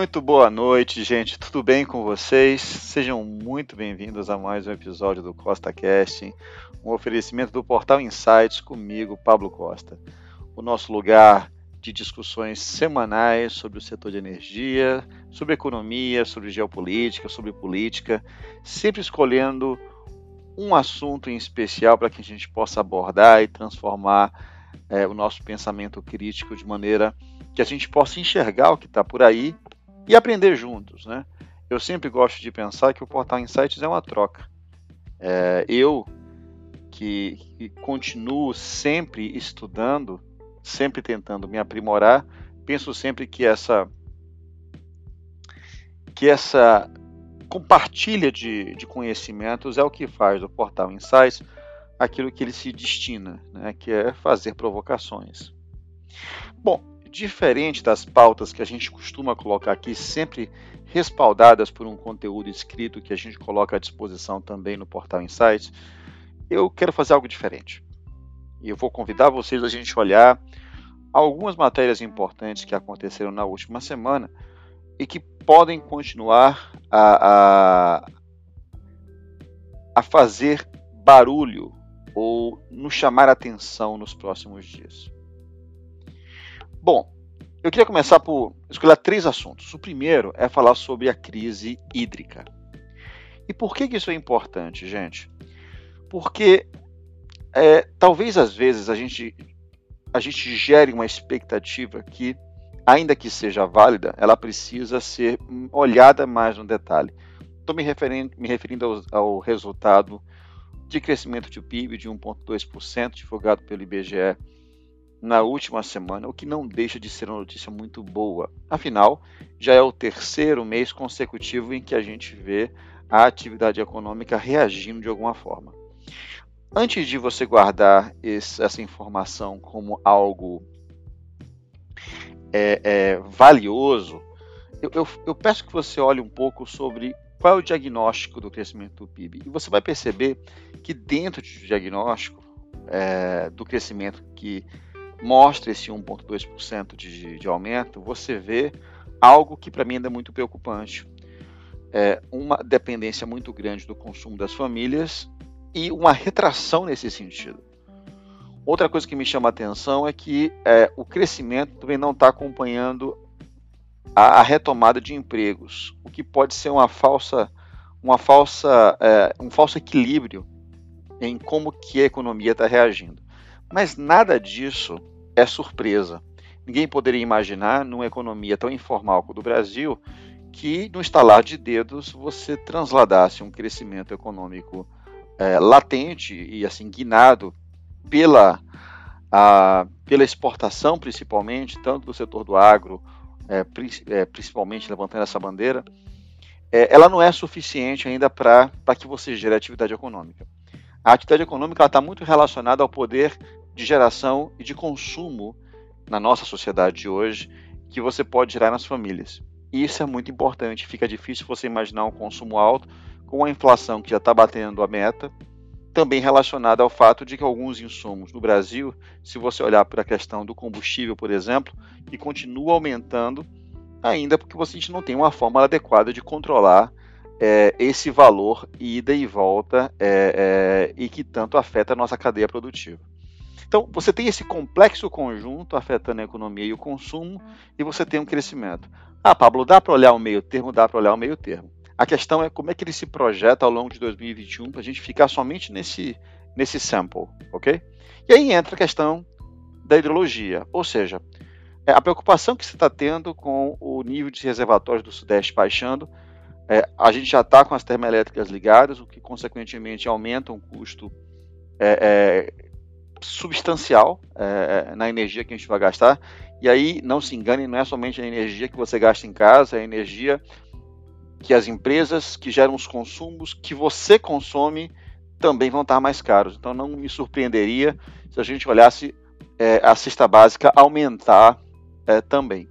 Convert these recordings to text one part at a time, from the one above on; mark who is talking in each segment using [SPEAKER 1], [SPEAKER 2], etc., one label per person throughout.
[SPEAKER 1] Muito boa noite, gente. Tudo bem com vocês? Sejam muito bem-vindos a mais um episódio do Costa Casting, um oferecimento do Portal Insights comigo, Pablo Costa. O nosso lugar de discussões semanais sobre o setor de energia, sobre economia, sobre geopolítica, sobre política, sempre escolhendo um assunto em especial para que a gente possa abordar e transformar é, o nosso pensamento crítico de maneira que a gente possa enxergar o que está por aí e aprender juntos, né? Eu sempre gosto de pensar que o Portal Insights é uma troca. É, eu, que, que continuo sempre estudando, sempre tentando me aprimorar, penso sempre que essa que essa compartilha de, de conhecimentos é o que faz do Portal Insights aquilo que ele se destina, né, que é fazer provocações. Bom, diferente das pautas que a gente costuma colocar aqui, sempre respaldadas por um conteúdo escrito que a gente coloca à disposição também no portal Insights, eu quero fazer algo diferente. E eu vou convidar vocês a gente olhar algumas matérias importantes que aconteceram na última semana e que podem continuar a, a, a fazer barulho ou nos chamar atenção nos próximos dias. Bom, eu queria começar por escolher três assuntos. O primeiro é falar sobre a crise hídrica. E por que, que isso é importante, gente? Porque é, talvez às vezes a gente, a gente gere uma expectativa que, ainda que seja válida, ela precisa ser olhada mais no detalhe. Estou me referindo, me referindo ao, ao resultado de crescimento de PIB de 1,2%, divulgado pelo IBGE na última semana, o que não deixa de ser uma notícia muito boa. Afinal, já é o terceiro mês consecutivo em que a gente vê a atividade econômica reagindo de alguma forma. Antes de você guardar esse, essa informação como algo é, é, valioso, eu, eu, eu peço que você olhe um pouco sobre qual é o diagnóstico do crescimento do PIB. E você vai perceber que dentro do diagnóstico é, do crescimento que mostra esse 1,2% de, de aumento, você vê algo que para mim ainda é muito preocupante. É uma dependência muito grande do consumo das famílias e uma retração nesse sentido. Outra coisa que me chama a atenção é que é, o crescimento também não está acompanhando a, a, retomada de empregos, o que pode ser uma falsa, uma falsa, é, um falso equilíbrio em como que a economia está reagindo. Mas nada disso é surpresa. Ninguém poderia imaginar, numa economia tão informal como o do Brasil, que no estalar de dedos você transladasse um crescimento econômico é, latente e assim guinado pela, a, pela exportação, principalmente, tanto do setor do agro, é, é, principalmente levantando essa bandeira, é, ela não é suficiente ainda para que você gere atividade econômica. A atividade econômica está muito relacionada ao poder de geração e de consumo na nossa sociedade de hoje que você pode gerar nas famílias. E isso é muito importante. Fica difícil você imaginar um consumo alto com a inflação que já está batendo a meta, também relacionada ao fato de que alguns insumos no Brasil, se você olhar para a questão do combustível, por exemplo, que continua aumentando, ainda porque a gente não tem uma forma adequada de controlar é, esse valor ida e volta é, é, e que tanto afeta a nossa cadeia produtiva. Então, você tem esse complexo conjunto afetando a economia e o consumo, e você tem um crescimento. Ah, Pablo, dá para olhar o meio termo? Dá para olhar o meio termo. A questão é como é que ele se projeta ao longo de 2021 para a gente ficar somente nesse, nesse sample, ok? E aí entra a questão da hidrologia, ou seja, é, a preocupação que você está tendo com o nível de reservatórios do Sudeste baixando, é, a gente já está com as termoelétricas ligadas, o que consequentemente aumenta o custo é, é substancial é, na energia que a gente vai gastar. E aí, não se engane, não é somente a energia que você gasta em casa, é a energia que as empresas que geram os consumos que você consome também vão estar mais caros. Então, não me surpreenderia se a gente olhasse é, a cesta básica aumentar é, também.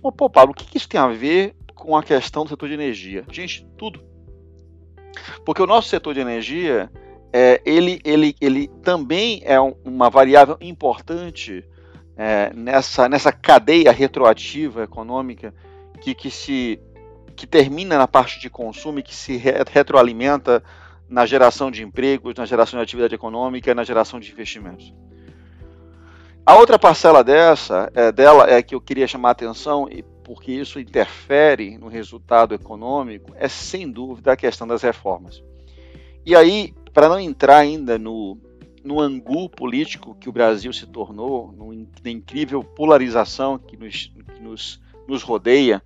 [SPEAKER 1] Bom, pô, Pablo, o que isso tem a ver com a questão do setor de energia? Gente, tudo. Porque o nosso setor de energia é, ele, ele, ele também é um, uma variável importante é, nessa, nessa cadeia retroativa econômica que, que se que termina na parte de consumo e que se retroalimenta na geração de empregos, na geração de atividade econômica na geração de investimentos. A outra parcela dessa, é, dela é que eu queria chamar a atenção, e porque isso interfere no resultado econômico, é sem dúvida a questão das reformas. E aí, para não entrar ainda no, no angu político que o Brasil se tornou, no, na incrível polarização que nos, que nos, nos rodeia,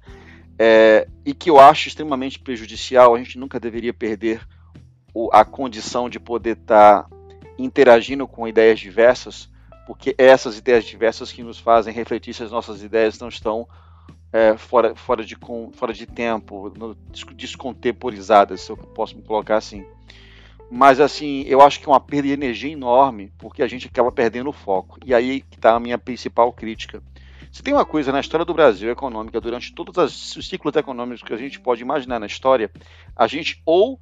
[SPEAKER 1] é, e que eu acho extremamente prejudicial, a gente nunca deveria perder o, a condição de poder estar tá interagindo com ideias diversas, porque é essas ideias diversas que nos fazem refletir se as nossas ideias não estão é, fora, fora, de, fora de tempo, descontemporizadas, se eu posso me colocar assim. Mas assim, eu acho que é uma perda de energia enorme, porque a gente acaba perdendo o foco. E aí que está a minha principal crítica. Se tem uma coisa na história do Brasil econômica, durante todos os ciclos econômicos que a gente pode imaginar na história, a gente ou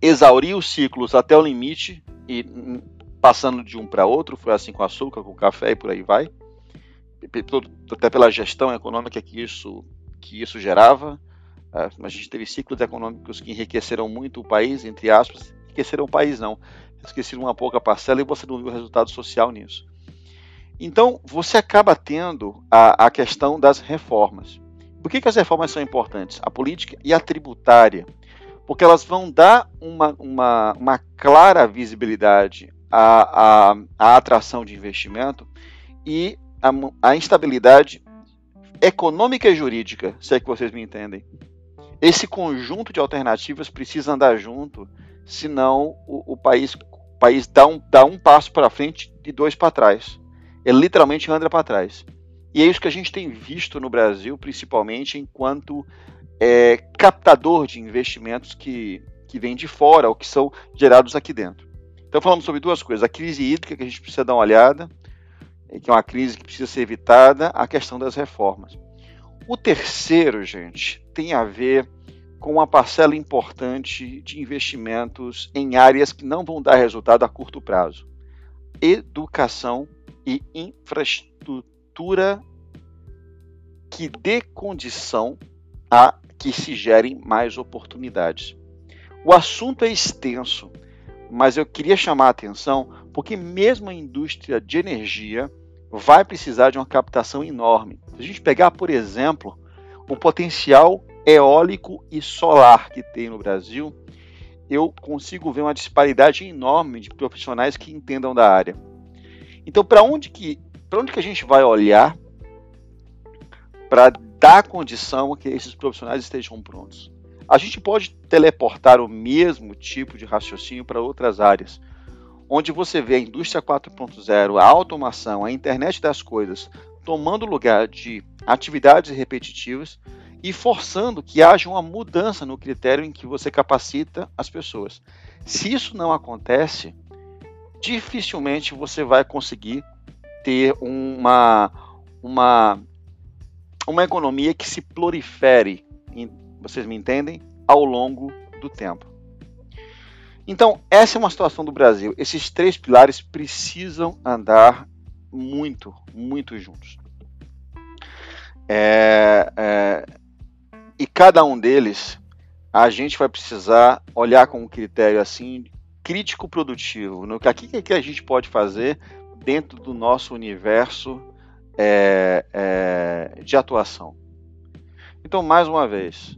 [SPEAKER 1] exauriu os ciclos até o limite e hum, passando de um para outro, foi assim com açúcar, com café e por aí vai, até pela gestão econômica que isso, que isso gerava. É, a gente teve ciclos econômicos que enriqueceram muito o país, entre aspas, enriqueceram o país não, esqueceram uma pouca parcela e você não viu o resultado social nisso. Então, você acaba tendo a, a questão das reformas. Por que, que as reformas são importantes? A política e a tributária. Porque elas vão dar uma, uma, uma clara visibilidade à, à, à atração de investimento e a, a instabilidade econômica e jurídica, se é que vocês me entendem. Esse conjunto de alternativas precisa andar junto, senão o, o país, o país dá, um, dá um passo para frente e dois para trás. Ele literalmente anda para trás. E é isso que a gente tem visto no Brasil, principalmente enquanto é, captador de investimentos que, que vêm de fora ou que são gerados aqui dentro. Então falamos sobre duas coisas: a crise hídrica, que a gente precisa dar uma olhada, que é uma crise que precisa ser evitada, a questão das reformas. O terceiro, gente, tem a ver com uma parcela importante de investimentos em áreas que não vão dar resultado a curto prazo: educação e infraestrutura que dê condição a que se gerem mais oportunidades. O assunto é extenso, mas eu queria chamar a atenção porque mesmo a indústria de energia vai precisar de uma captação enorme. Se a gente pegar, por exemplo, o potencial eólico e solar que tem no Brasil, eu consigo ver uma disparidade enorme de profissionais que entendam da área. Então, para onde que para onde que a gente vai olhar para dar condição que esses profissionais estejam prontos? A gente pode teleportar o mesmo tipo de raciocínio para outras áreas onde você vê a indústria 4.0, a automação, a internet das coisas tomando lugar de atividades repetitivas e forçando que haja uma mudança no critério em que você capacita as pessoas. Se isso não acontece, dificilmente você vai conseguir ter uma, uma, uma economia que se prolifere, vocês me entendem, ao longo do tempo. Então, essa é uma situação do Brasil. Esses três pilares precisam andar muito, muito juntos. É, é, e cada um deles, a gente vai precisar olhar com um critério assim crítico produtivo, no que que a gente pode fazer dentro do nosso universo é, é, de atuação. Então, mais uma vez,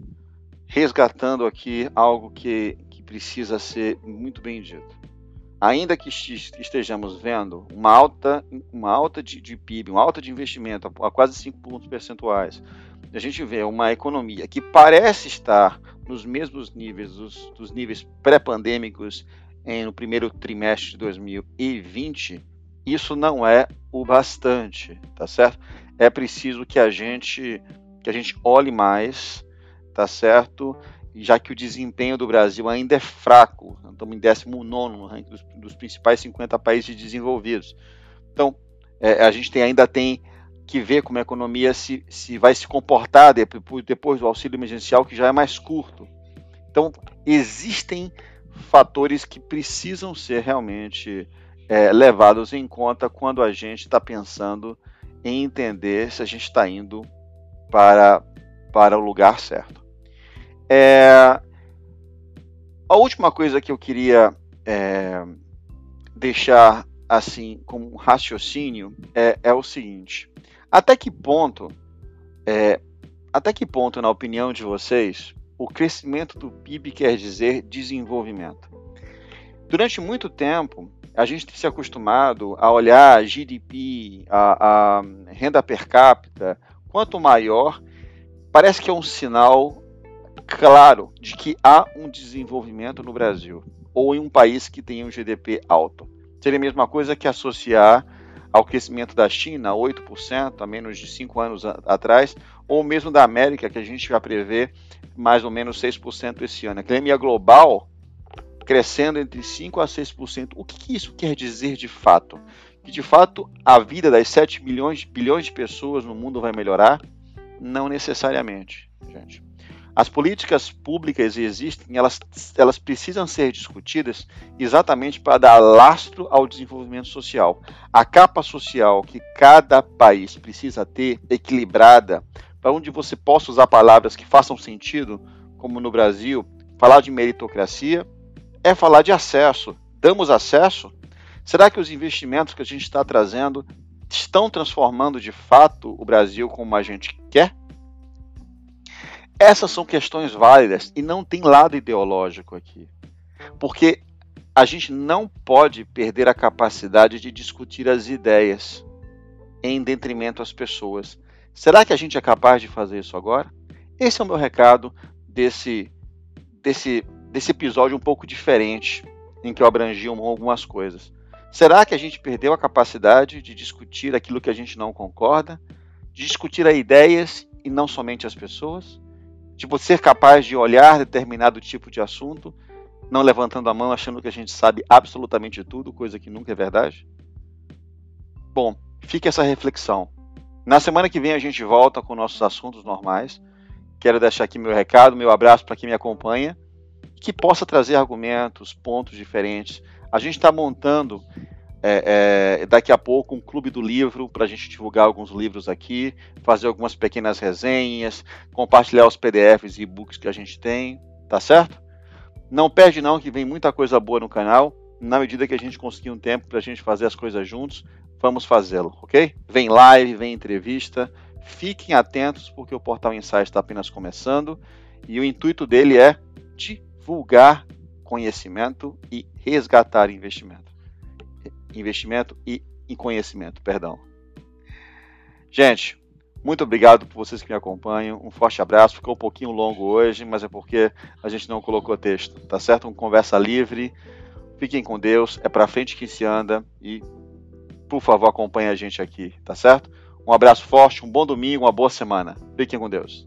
[SPEAKER 1] resgatando aqui algo que, precisa ser muito bem dito. Ainda que estejamos vendo uma alta, uma alta de, de PIB, uma alta de investimento a quase 5 pontos percentuais, a gente vê uma economia que parece estar nos mesmos níveis dos, dos níveis pré-pandêmicos no primeiro trimestre de 2020, isso não é o bastante, tá certo? É preciso que a gente que a gente olhe mais, tá certo? Já que o desempenho do Brasil ainda é fraco, estamos em 19 no ranking dos, dos, principais 50 países desenvolvidos. Então, é, a gente tem, ainda tem que ver como a economia se, se vai se comportar depois, depois do auxílio emergencial, que já é mais curto. Então, existem fatores que precisam ser realmente é, levados em conta quando a gente está pensando em entender se a gente está indo para para o lugar certo. É, a última coisa que eu queria é, deixar assim como um raciocínio é, é, o seguinte: até que ponto, é, até que ponto, na opinião de vocês, o crescimento do PIB quer dizer desenvolvimento? Durante muito tempo, a gente se acostumado a olhar GDP, a, a renda per capita, quanto maior, parece que é um sinal claro de que há um desenvolvimento no Brasil ou em um país que tem um GDP alto. Seria a mesma coisa que associar ao crescimento da China, 8%, a menos de 5 anos atrás, ou mesmo da América, que a gente já prevê mais ou menos 6% esse ano. A economia global crescendo entre 5% a 6%. O que, que isso quer dizer de fato? Que de fato a vida das 7 milhões, bilhões de pessoas no mundo vai melhorar? Não necessariamente, gente. As políticas públicas existem, elas, elas precisam ser discutidas exatamente para dar lastro ao desenvolvimento social. A capa social que cada país precisa ter equilibrada, para onde você possa usar palavras que façam sentido, como no Brasil, falar de meritocracia, é falar de acesso. Damos acesso? Será que os investimentos que a gente está trazendo estão transformando de fato o Brasil como a gente quer? Essas são questões válidas e não tem lado ideológico aqui. Porque a gente não pode perder a capacidade de discutir as ideias em detrimento às pessoas. Será que a gente é capaz de fazer isso agora? Esse é o meu recado desse, desse, desse episódio um pouco diferente, em que eu abrangi algumas coisas. Será que a gente perdeu a capacidade de discutir aquilo que a gente não concorda? De discutir as ideias e não somente as pessoas? Tipo, ser capaz de olhar determinado tipo de assunto, não levantando a mão achando que a gente sabe absolutamente tudo, coisa que nunca é verdade? Bom, fique essa reflexão. Na semana que vem a gente volta com nossos assuntos normais. Quero deixar aqui meu recado, meu abraço para quem me acompanha, que possa trazer argumentos, pontos diferentes. A gente está montando é, é, daqui a pouco um clube do livro para a gente divulgar alguns livros aqui, fazer algumas pequenas resenhas, compartilhar os PDFs e e-books que a gente tem, tá certo? Não perde não que vem muita coisa boa no canal. Na medida que a gente conseguir um tempo para a gente fazer as coisas juntos, vamos fazê-lo, ok? Vem live, vem entrevista. Fiquem atentos porque o Portal Insight está apenas começando e o intuito dele é divulgar conhecimento e resgatar investimento investimento e em conhecimento, perdão. Gente, muito obrigado por vocês que me acompanham. Um forte abraço. Ficou um pouquinho longo hoje, mas é porque a gente não colocou texto, tá certo? Um conversa livre. Fiquem com Deus. É para frente que se anda e por favor acompanhe a gente aqui, tá certo? Um abraço forte, um bom domingo, uma boa semana. Fiquem com Deus.